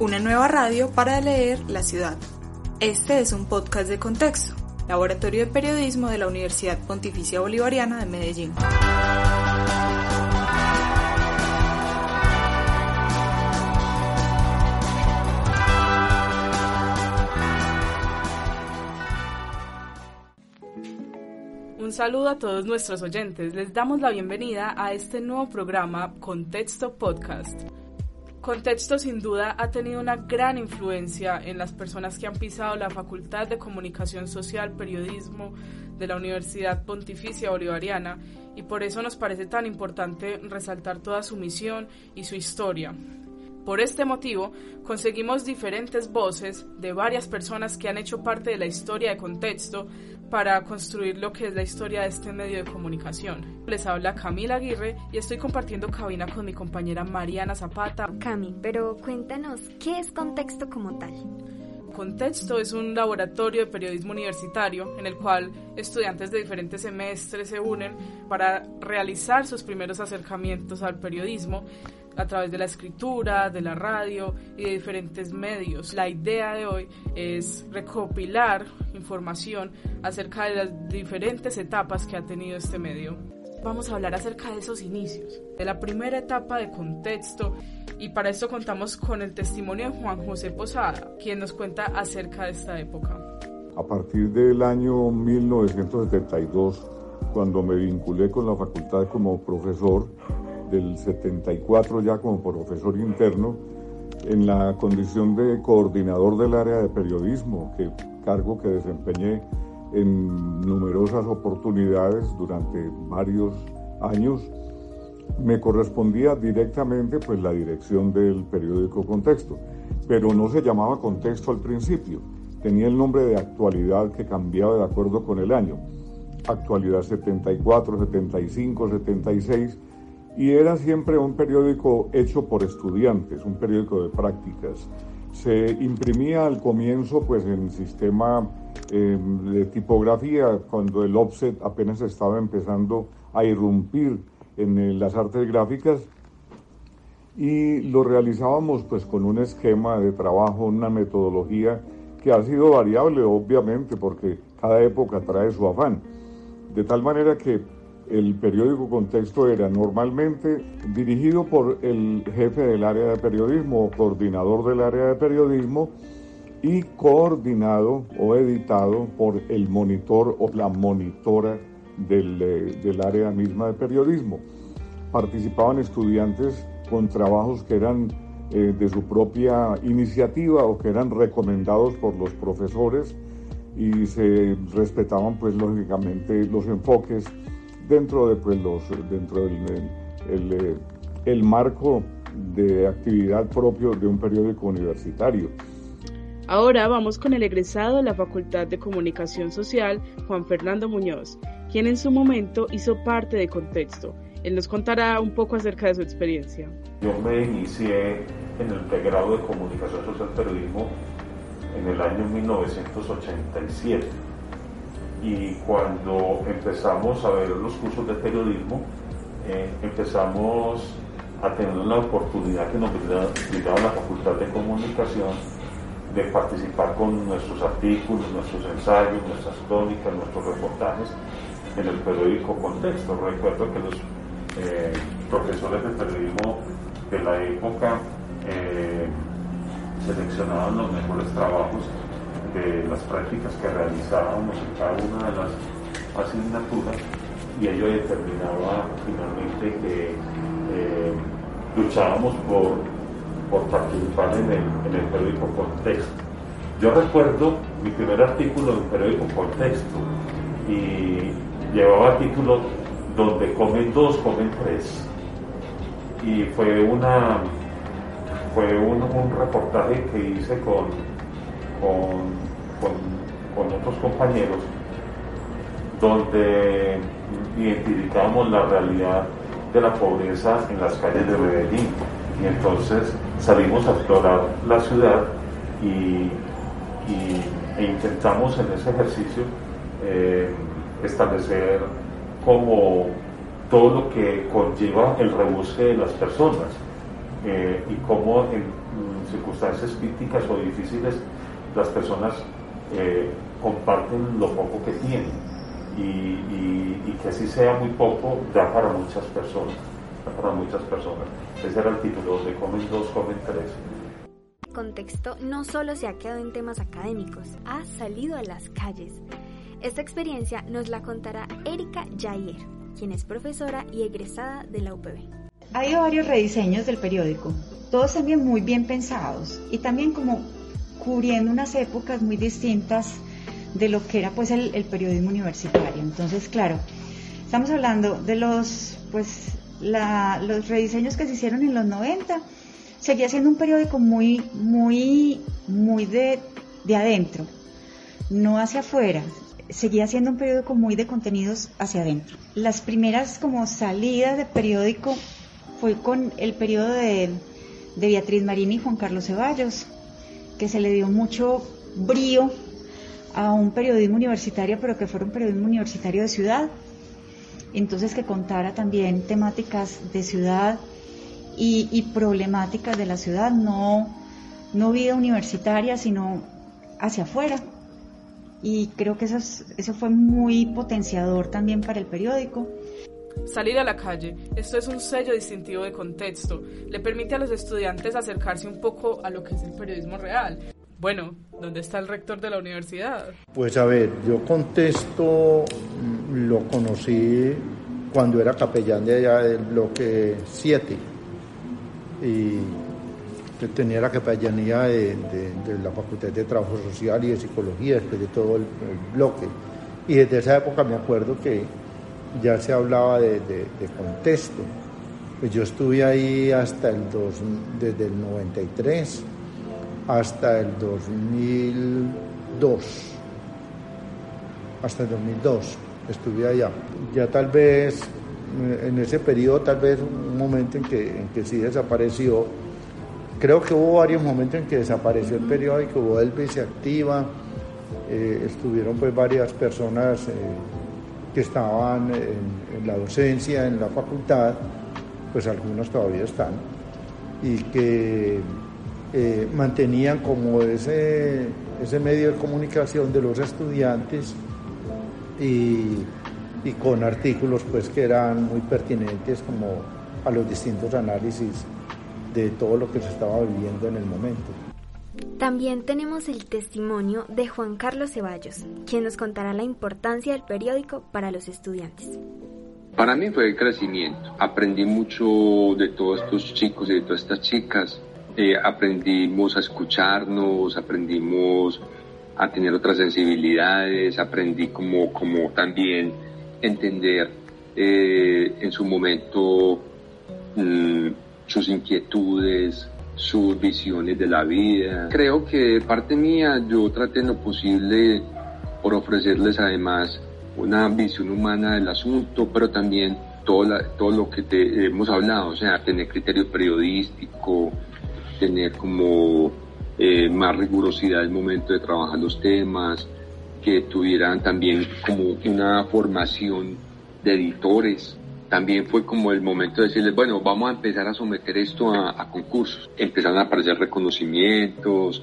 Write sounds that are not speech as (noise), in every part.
una nueva radio para leer la ciudad. Este es un podcast de contexto, Laboratorio de Periodismo de la Universidad Pontificia Bolivariana de Medellín. Un saludo a todos nuestros oyentes. Les damos la bienvenida a este nuevo programa Contexto Podcast. Contexto sin duda ha tenido una gran influencia en las personas que han pisado la Facultad de Comunicación Social, Periodismo de la Universidad Pontificia Bolivariana y por eso nos parece tan importante resaltar toda su misión y su historia. Por este motivo, conseguimos diferentes voces de varias personas que han hecho parte de la historia de contexto para construir lo que es la historia de este medio de comunicación. Les habla Camila Aguirre y estoy compartiendo cabina con mi compañera Mariana Zapata. Cami, pero cuéntanos, ¿qué es contexto como tal? Contexto es un laboratorio de periodismo universitario en el cual estudiantes de diferentes semestres se unen para realizar sus primeros acercamientos al periodismo a través de la escritura, de la radio y de diferentes medios. La idea de hoy es recopilar información acerca de las diferentes etapas que ha tenido este medio. Vamos a hablar acerca de esos inicios, de la primera etapa de contexto y para esto contamos con el testimonio de Juan José Posada, quien nos cuenta acerca de esta época. A partir del año 1972, cuando me vinculé con la facultad como profesor, del 74 ya como profesor interno, en la condición de coordinador del área de periodismo, que cargo que desempeñé en numerosas oportunidades durante varios años, me correspondía directamente pues la dirección del periódico Contexto, pero no se llamaba Contexto al principio, tenía el nombre de actualidad que cambiaba de acuerdo con el año, actualidad 74, 75, 76, y era siempre un periódico hecho por estudiantes, un periódico de prácticas. Se imprimía al comienzo pues en sistema em, de tipografía cuando el offset apenas estaba empezando a irrumpir en eh, las artes gráficas y lo realizábamos pues con un esquema de trabajo, una metodología que ha sido variable obviamente porque cada época trae su afán. De tal manera que el periódico Contexto era normalmente dirigido por el jefe del área de periodismo o coordinador del área de periodismo y coordinado o editado por el monitor o la monitora del, eh, área misma de periodismo. Participaban estudiantes con trabajos que eran eh, de su propia iniciativa o que eran recomendados por los profesores y se respetaban pues lógicamente los enfoques dentro de pues, los, dentro del el, el, marco de actividad propio de un periódico universitario. Ahora vamos con el egresado de la Facultad de Comunicación Social, Juan Fernando Muñoz, quien en su momento hizo parte de Contexto. Él nos contará un poco acerca de su experiencia. Yo me inicié en el pregrado de Comunicación Social Periodismo en el año 1987 y cuando empezamos a ver los cursos de periodismo, eh, empezamos a tener la oportunidad que nos brindaba la Facultad de Comunicación de participar con nuestros artículos, nuestros ensayos, nuestras crónicas, nuestros reportajes en el periódico Contexto. Recuerdo que los eh, profesores de periodismo de la época eh, seleccionaban los mejores trabajos de las prácticas que realizábamos en cada una de las asignaturas y ello determinaba finalmente que eh, luchábamos por, participar en el, en el periódico Contexto. Yo recuerdo mi primer artículo en el periódico Contexto y llevaba título Donde comen dos, comen tres. Y fue una fue un, un reportaje que hice con, con, con, otros compañeros, donde identificamos la realidad de la pobreza en las calles de Medellín. Y entonces salimos a explorar la ciudad y, e intentamos en ese ejercicio eh, establecer como todo lo que conlleva el rebusque de las personas eh, y cómo en circunstancias críticas o difíciles las personas eh, comparten lo poco que tienen y, que así sea muy poco da para muchas personas, da para muchas personas. Ese era el título, de comen dos, comen tres. Contexto no solo se ha quedado en temas académicos, ha salido a las calles. Esta experiencia nos la contará Erika Jair, quien es profesora y egresada de la UPB. Ha habido varios rediseños del periódico, todos también muy bien pensados y también como cubriendo unas épocas muy distintas de lo que era pues el, periodismo universitario. Entonces, claro, estamos hablando de los pues los rediseños que se hicieron en los 90, seguía siendo un periódico muy, muy, muy de, de adentro, no hacia afuera, seguía siendo un periódico muy de contenidos hacia adentro. Las primeras como salidas de periódico fue con el periodo de, de Beatriz Marín y Juan Carlos Ceballos, que se le dio mucho brío a un periodismo universitario, pero que fuera un periodismo universitario de ciudad. Entonces que contara también temáticas de ciudad y, problemáticas de la ciudad, no, no vida universitaria, sino hacia afuera. Y creo que eso, eso fue muy potenciador también para el periódico. Salir a la calle, esto es un sello distintivo de contexto, le permite a los estudiantes acercarse un poco a lo que es el periodismo real. Bueno, ¿dónde está el rector de la universidad? Pues a ver, yo contesto, lo conocí cuando era capellán de allá del bloque 7 y tenía la capellanía de, la Facultad de Trabajo Social y de Psicología, después de todo el, bloque. Y desde esa época me acuerdo que ya se hablaba de, contexto. Pues yo estuve ahí hasta el dos, desde el 93 hasta el 2002. Hasta el 2002 estuve allá. Ya tal vez, eh, en ese periodo, tal vez un momento en que, en que sí desapareció. Creo que hubo varios momentos en que desapareció el periódico, hubo el se activa, eh, estuvieron pues varias personas eh, que estaban en, la docencia, en la facultad, pues algunos todavía están, y que eh, mantenían como ese, ese medio de comunicación de los estudiantes y, y, con artículos pues que eran muy pertinentes como a los distintos análisis de todo lo que se estaba viviendo en el momento. También tenemos el testimonio de Juan Carlos Ceballos, quien nos contará la importancia del periódico para los estudiantes. Para mí fue el crecimiento. Aprendí mucho de todos estos chicos y de todas estas chicas eh, aprendimos a escucharnos, aprendimos a tener otras sensibilidades, aprendí como, como también entender eh, en su momento mm, sus inquietudes, sus visiones de la vida. Creo que de parte mía yo traté en lo posible por ofrecerles además una visión humana del asunto, pero también todo, todo lo que te hemos hablado, o sea, tener criterio periodístico, tener como eh, más rigurosidad el momento de trabajar los temas, que tuvieran también como una formación de editores. También fue como el momento de decirles, bueno, vamos a empezar a someter esto a, concursos. Empezaron a aparecer reconocimientos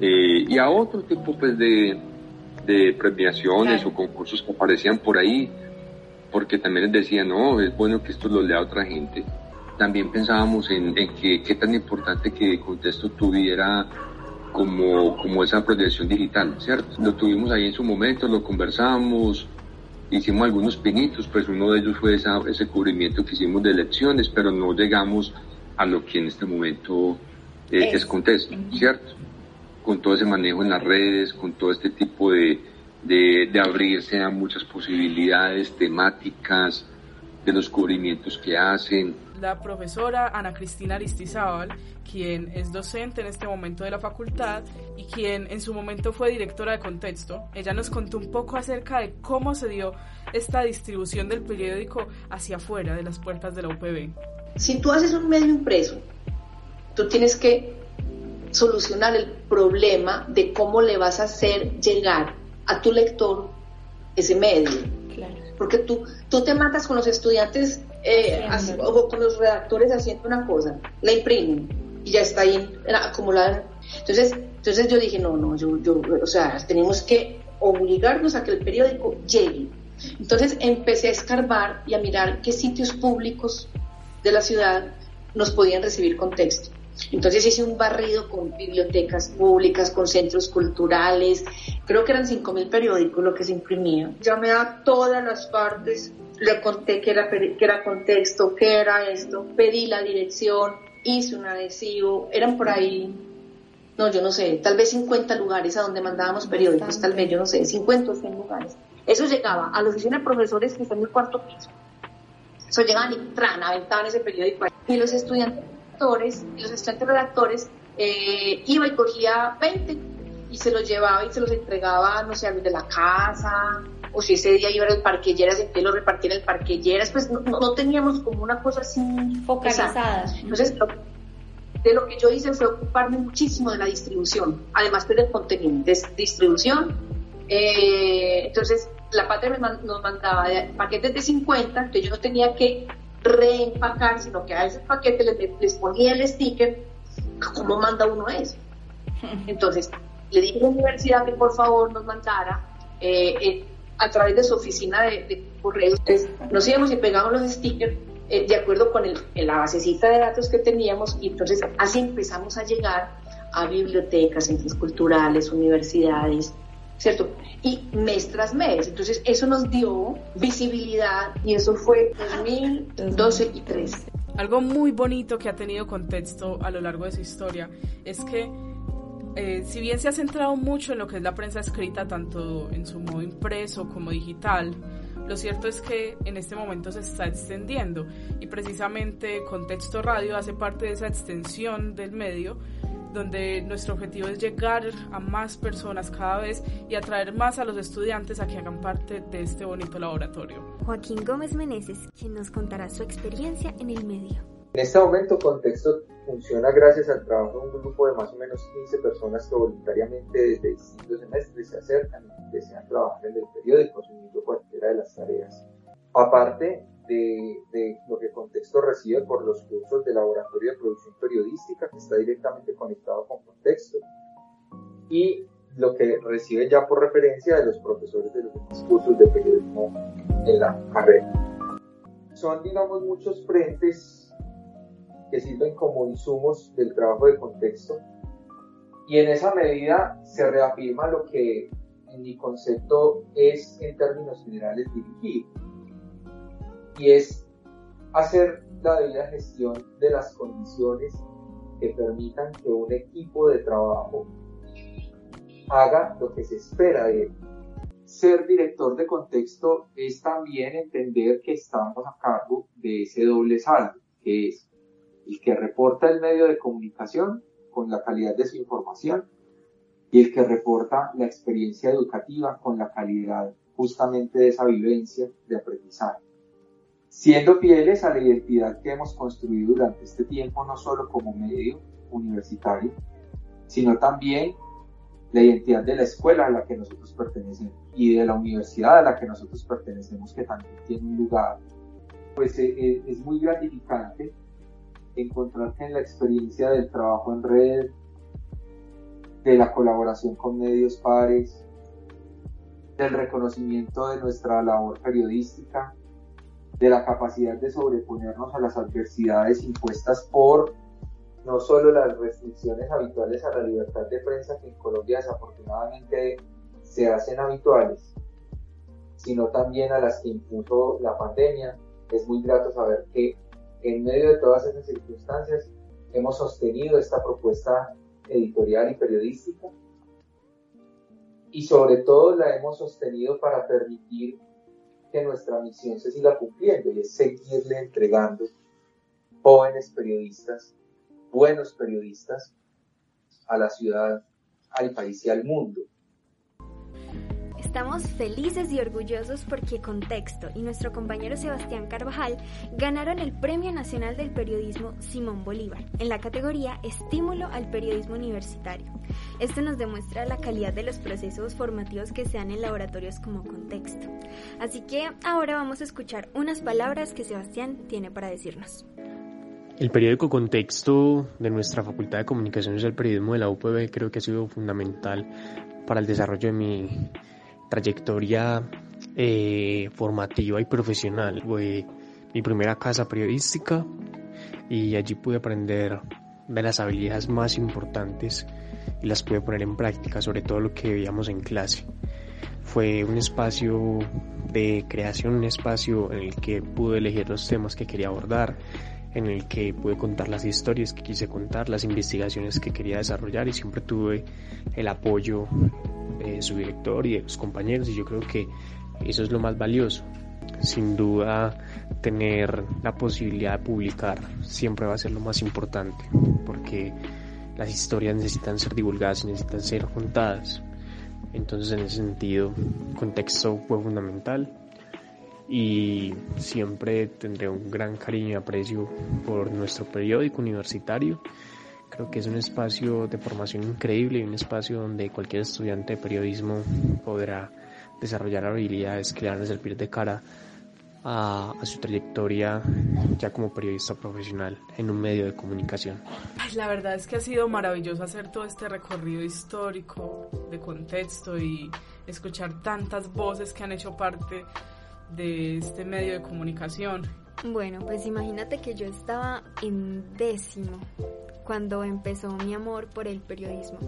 eh, y a otro tipo pues, de, de premiaciones o concursos que aparecían por ahí, porque también les decían, no, es bueno que esto lo lea otra gente también pensábamos en, que qué tan importante que Contexto tuviera como, como esa proyección digital, ¿cierto? Lo tuvimos ahí en su momento, lo conversamos, hicimos algunos pinitos, pues uno de ellos fue ese cubrimiento que hicimos de elecciones, pero no llegamos a lo que en este momento eh, es. Contexto, ¿cierto? Con todo ese manejo en las redes, con todo este tipo de, de, de abrirse a muchas posibilidades temáticas, de los cubrimientos que hacen, la profesora Ana Cristina Aristizábal, quien es docente en este momento de la facultad y quien en su momento fue directora de Contexto. Ella nos contó un poco acerca de cómo se dio esta distribución del periódico hacia afuera de las puertas de la UPB. Si tú haces un medio impreso, tú tienes que solucionar el problema de cómo le vas a hacer llegar a tu lector ese medio. Porque tú, tú te matas con los estudiantes eh, o con los redactores haciendo una cosa, la imprimen y ya está ahí acumulada. Entonces, entonces yo dije, no, no, yo, yo, o sea, tenemos que obligarnos a que el periódico llegue. Entonces empecé a escarbar y a mirar qué sitios públicos de la ciudad nos podían recibir con texto. Entonces hice un barrido con bibliotecas públicas, con centros culturales, creo que eran 5.000 periódicos lo que se imprimía. Llamé a todas las partes, le conté que era, que era contexto, qué era esto, pedí la dirección, hice un adhesivo, eran por ahí, no, yo no sé, tal vez 50 lugares a donde mandábamos periódicos, tal vez, yo no sé, 50 o 100 lugares. Eso llegaba a la oficina de profesores que está en el cuarto piso. Eso llegaban y tran, aventaban ese periódico. Y los estudiantes redactores, los estudiantes redactores, eh, iba y cogía 20 y se los llevaba y se los entregaba, no sé, a los de la casa, o si ese día iba al parquilleras, que lo repartía en el parquilleras, pues no, teníamos como una cosa así focalizada. Entonces, de lo que yo hice fue ocuparme muchísimo de la distribución, además del contenido, de distribución. Eh, entonces, la patria nos mandaba paquetes de 50, entonces yo no tenía que reempacar, sino que a ese paquete les, ponía el sticker, ¿cómo manda uno eso? (laughs) Entonces, le dije a la universidad que por favor nos mandara eh, eh, a través de su oficina de, correos. Entonces, nos íbamos y pegamos los stickers eh, de acuerdo con el, la basecita de datos que teníamos y entonces así empezamos a llegar a bibliotecas, centros culturales, universidades, ¿cierto? Y mes tras mes. Entonces eso nos dio visibilidad y eso fue 2012 y 13. Algo muy bonito que ha tenido contexto a lo largo de su historia es que eh, si bien se ha centrado mucho en lo que es la prensa escrita, tanto en su modo impreso como digital, lo cierto es que en este momento se está extendiendo y precisamente Contexto Radio hace parte de esa extensión del medio donde nuestro objetivo es llegar a más personas cada vez y atraer más a los estudiantes a que hagan parte de este bonito laboratorio. Joaquín Gómez Meneses, quien nos contará su experiencia en el medio. En este momento, Contexto funciona gracias al trabajo de un grupo de más o menos 15 personas que voluntariamente desde distintos semestres se acercan y desean trabajar en el periódico, asumiendo cualquiera de las tareas. Aparte, de, lo que Contexto recibe por los cursos de laboratorio de producción periodística, que está directamente conectado con Contexto, y lo que recibe ya por referencia de los profesores de los cursos de periodismo en la carrera. Son, digamos, muchos frentes que sirven como insumos del trabajo de contexto y en esa medida se reafirma lo que en mi concepto es en términos generales dirigir y es hacer la debida gestión de las condiciones que permitan que un equipo de trabajo haga lo que se espera de él. Ser director de contexto es también entender que estamos a cargo de ese doble saldo, que es el que reporta el medio de comunicación con la calidad de su información y el que reporta la experiencia educativa con la calidad justamente de esa vivencia de aprendizaje siendo fieles a la identidad que hemos construido durante este tiempo, no solo como medio universitario, sino también la identidad de la escuela a la que nosotros pertenecemos y de la universidad a la que nosotros pertenecemos, que también tiene un lugar, pues eh, eh, es muy gratificante encontrar que en la experiencia del trabajo en red, de la colaboración con medios pares, del reconocimiento de nuestra labor periodística, de la capacidad de sobreponernos a las adversidades impuestas por no solo las restricciones habituales a la libertad de prensa que en Colombia desafortunadamente se hacen habituales, sino también a las que impuso la pandemia. Es muy grato saber que en medio de todas esas circunstancias hemos sostenido esta propuesta editorial y periodística y sobre todo la hemos sostenido para permitir que nuestra misión se siga cumpliendo y es seguirle entregando jóvenes periodistas, buenos periodistas a la ciudad, al país y al mundo. Estamos felices y orgullosos porque Contexto y nuestro compañero Sebastián Carvajal ganaron el Premio Nacional del Periodismo Simón Bolívar en la categoría Estímulo al Periodismo Universitario. Esto nos demuestra la calidad de los procesos formativos que se dan en laboratorios como Contexto. Así que ahora vamos a escuchar unas palabras que Sebastián tiene para decirnos. El periódico Contexto de nuestra Facultad de Comunicaciones del Periodismo de la UPB creo que ha sido fundamental para el desarrollo de mi trayectoria eh, formativa y profesional. Fue mi primera casa periodística y allí pude aprender de las habilidades más importantes y las pude poner en práctica, sobre todo lo que veíamos en clase. Fue un espacio de creación, un espacio en el que pude elegir los temas que quería abordar, en el que pude contar las historias que quise contar, las investigaciones que quería desarrollar y siempre tuve el apoyo de su director y de sus compañeros y yo creo que eso es lo más valioso. Sin duda tener la posibilidad de publicar siempre va a ser lo más importante porque las historias necesitan ser divulgadas y necesitan ser contadas. Entonces en ese sentido, contexto fue fundamental y siempre tendré un gran cariño y aprecio por nuestro periódico universitario. Creo que es un espacio de formación increíble y un espacio donde cualquier estudiante de periodismo podrá desarrollar habilidades que le van a servir de cara a, su trayectoria ya como periodista profesional en un medio de comunicación. la verdad es que ha sido maravilloso hacer todo este recorrido histórico de contexto y escuchar tantas voces que han hecho parte de este medio de comunicación? Bueno, pues imagínate que yo estaba en décimo cuando empezó mi amor por el periodismo.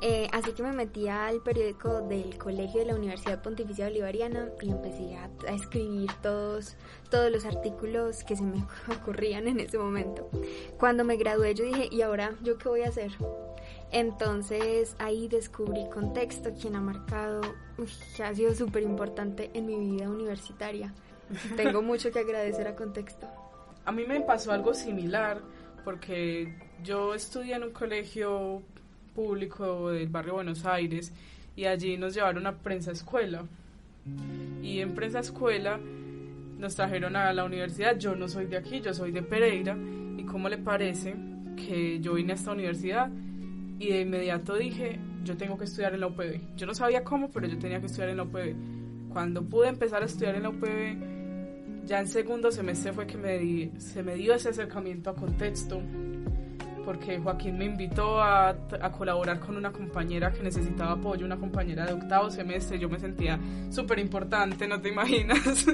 Eh, así que me metí al periódico del colegio de la Universidad Pontificia Bolivariana y empecé a, a, escribir todos, todos los artículos que se me (laughs) ocurrían en ese momento. Cuando me gradué yo dije, ¿y ahora yo qué voy a hacer? Entonces ahí descubrí Contexto, quien ha marcado, que ha sido súper importante en mi vida universitaria. (laughs) Tengo mucho que agradecer a Contexto. A mí me pasó algo similar porque yo estudié en un colegio público del barrio Buenos Aires y allí nos llevaron a prensa escuela. Y en prensa escuela nos trajeron a la universidad. Yo no soy de aquí, yo soy de Pereira. ¿Y cómo le parece que yo vine a esta universidad? Y de inmediato dije, yo tengo que estudiar en la UPB. Yo no sabía cómo, pero yo tenía que estudiar en la UPB. Cuando pude empezar a estudiar en la UPB, ya en segundo semestre fue que me se me dio ese acercamiento a contexto, porque Joaquín me invitó a, a, colaborar con una compañera que necesitaba apoyo, una compañera de octavo semestre, yo me sentía súper importante, no te (laughs) imaginas,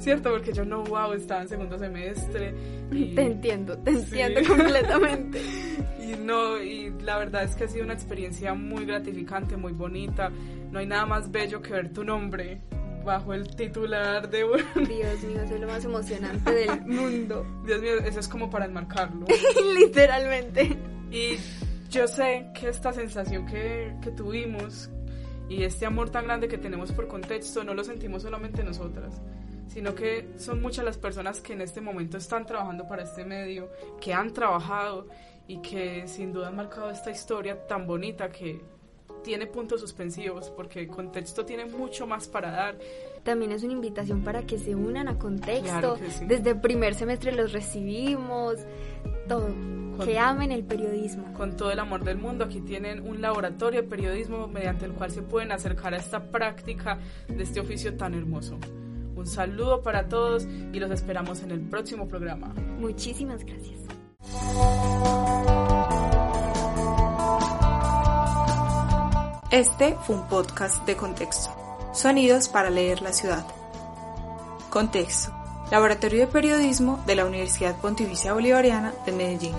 ¿cierto? Porque yo no, wow, estaba en segundo semestre. Y... Te entiendo, te entiendo completamente. (laughs) y no, y la verdad es que ha sido una experiencia muy gratificante, muy bonita. No hay nada más bello que ver tu nombre bajo el titular de (laughs) Dios mío, eso es lo más emocionante del (laughs) mundo. Dios mío, eso es como para enmarcarlo. (laughs) Literalmente. Y yo sé que esta sensación que, que tuvimos y este amor tan grande que tenemos por contexto no lo sentimos solamente nosotras, sino que son muchas las personas que en este momento están trabajando para este medio, que han trabajado y que sin duda han marcado esta historia tan bonita que tiene puntos suspensivos porque el contexto tiene mucho más para dar. También es una invitación para que se unan a contexto. Desde el primer semestre los recibimos, todo. que amen el periodismo. Con todo el amor del mundo, aquí tienen un laboratorio de periodismo mediante el cual se pueden acercar a esta práctica de este oficio tan hermoso. Un saludo para todos y los esperamos en el próximo programa. Muchísimas gracias. Este fue un podcast de contexto. Sonidos para leer la ciudad. Contexto. Laboratorio de Periodismo de la Universidad Pontificia Bolivariana de Medellín.